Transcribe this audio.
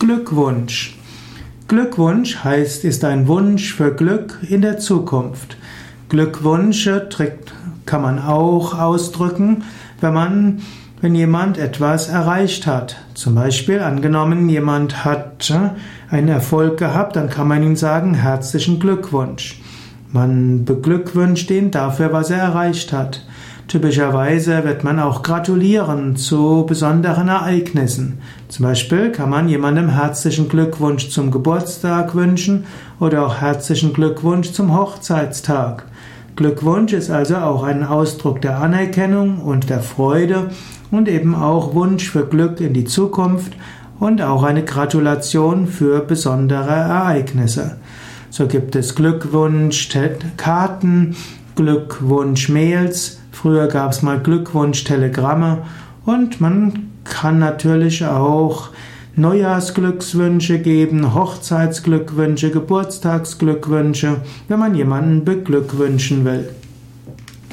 Glückwunsch. Glückwunsch heißt, ist ein Wunsch für Glück in der Zukunft. Glückwünsche kann man auch ausdrücken, wenn man, wenn jemand etwas erreicht hat. Zum Beispiel angenommen, jemand hat äh, einen Erfolg gehabt, dann kann man ihm sagen, herzlichen Glückwunsch. Man beglückwünscht ihn dafür, was er erreicht hat. Typischerweise wird man auch gratulieren zu besonderen Ereignissen. Zum Beispiel kann man jemandem herzlichen Glückwunsch zum Geburtstag wünschen oder auch herzlichen Glückwunsch zum Hochzeitstag. Glückwunsch ist also auch ein Ausdruck der Anerkennung und der Freude und eben auch Wunsch für Glück in die Zukunft und auch eine Gratulation für besondere Ereignisse. So gibt es Glückwunschkarten, Glückwunschmails, Früher gab es mal Glückwunsch-Telegramme und man kann natürlich auch Neujahrsglückswünsche geben, Hochzeitsglückwünsche, Geburtstagsglückwünsche, wenn man jemanden beglückwünschen will.